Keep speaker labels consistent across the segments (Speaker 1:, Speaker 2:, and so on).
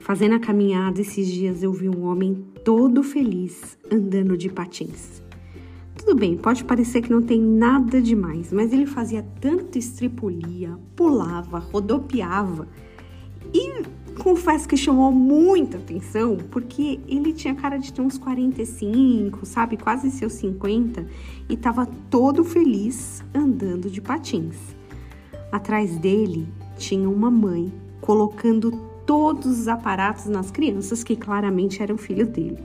Speaker 1: Fazendo a caminhada esses dias, eu vi um homem todo feliz andando de patins. Tudo bem, pode parecer que não tem nada demais, mas ele fazia tanta estripulia, pulava, rodopiava e confesso que chamou muita atenção porque ele tinha cara de ter uns 45, sabe, quase seus 50 e estava todo feliz andando de patins. Atrás dele tinha uma mãe colocando todos os aparatos nas crianças que claramente eram filhos dele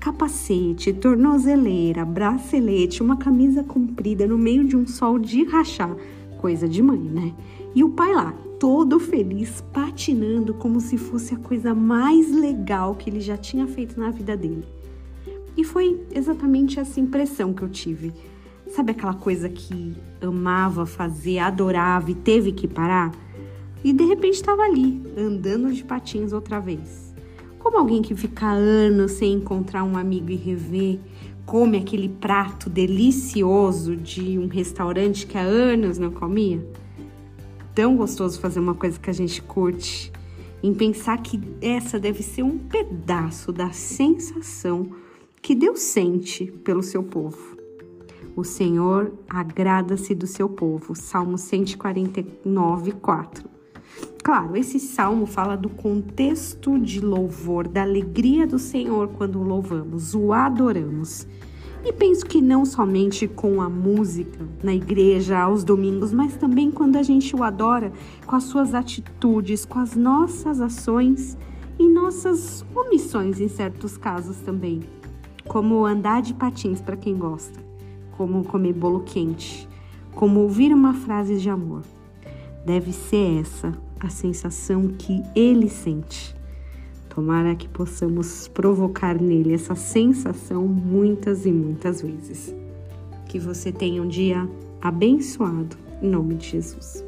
Speaker 1: capacete, tornozeleira, bracelete, uma camisa comprida no meio de um sol de rachar. Coisa de mãe, né? E o pai lá, todo feliz, patinando como se fosse a coisa mais legal que ele já tinha feito na vida dele. E foi exatamente essa impressão que eu tive. Sabe aquela coisa que amava fazer, adorava e teve que parar? E de repente estava ali, andando de patins outra vez. Como alguém que fica anos sem encontrar um amigo e rever, come aquele prato delicioso de um restaurante que há anos não comia? Tão gostoso fazer uma coisa que a gente curte, em pensar que essa deve ser um pedaço da sensação que Deus sente pelo seu povo. O Senhor agrada-se do seu povo. Salmo 149, 4. Claro, esse salmo fala do contexto de louvor, da alegria do Senhor quando o louvamos, o adoramos. E penso que não somente com a música na igreja aos domingos, mas também quando a gente o adora com as suas atitudes, com as nossas ações e nossas omissões em certos casos também. Como andar de patins para quem gosta, como comer bolo quente, como ouvir uma frase de amor. Deve ser essa a sensação que ele sente. Tomara que possamos provocar nele essa sensação muitas e muitas vezes. Que você tenha um dia abençoado, em nome de Jesus.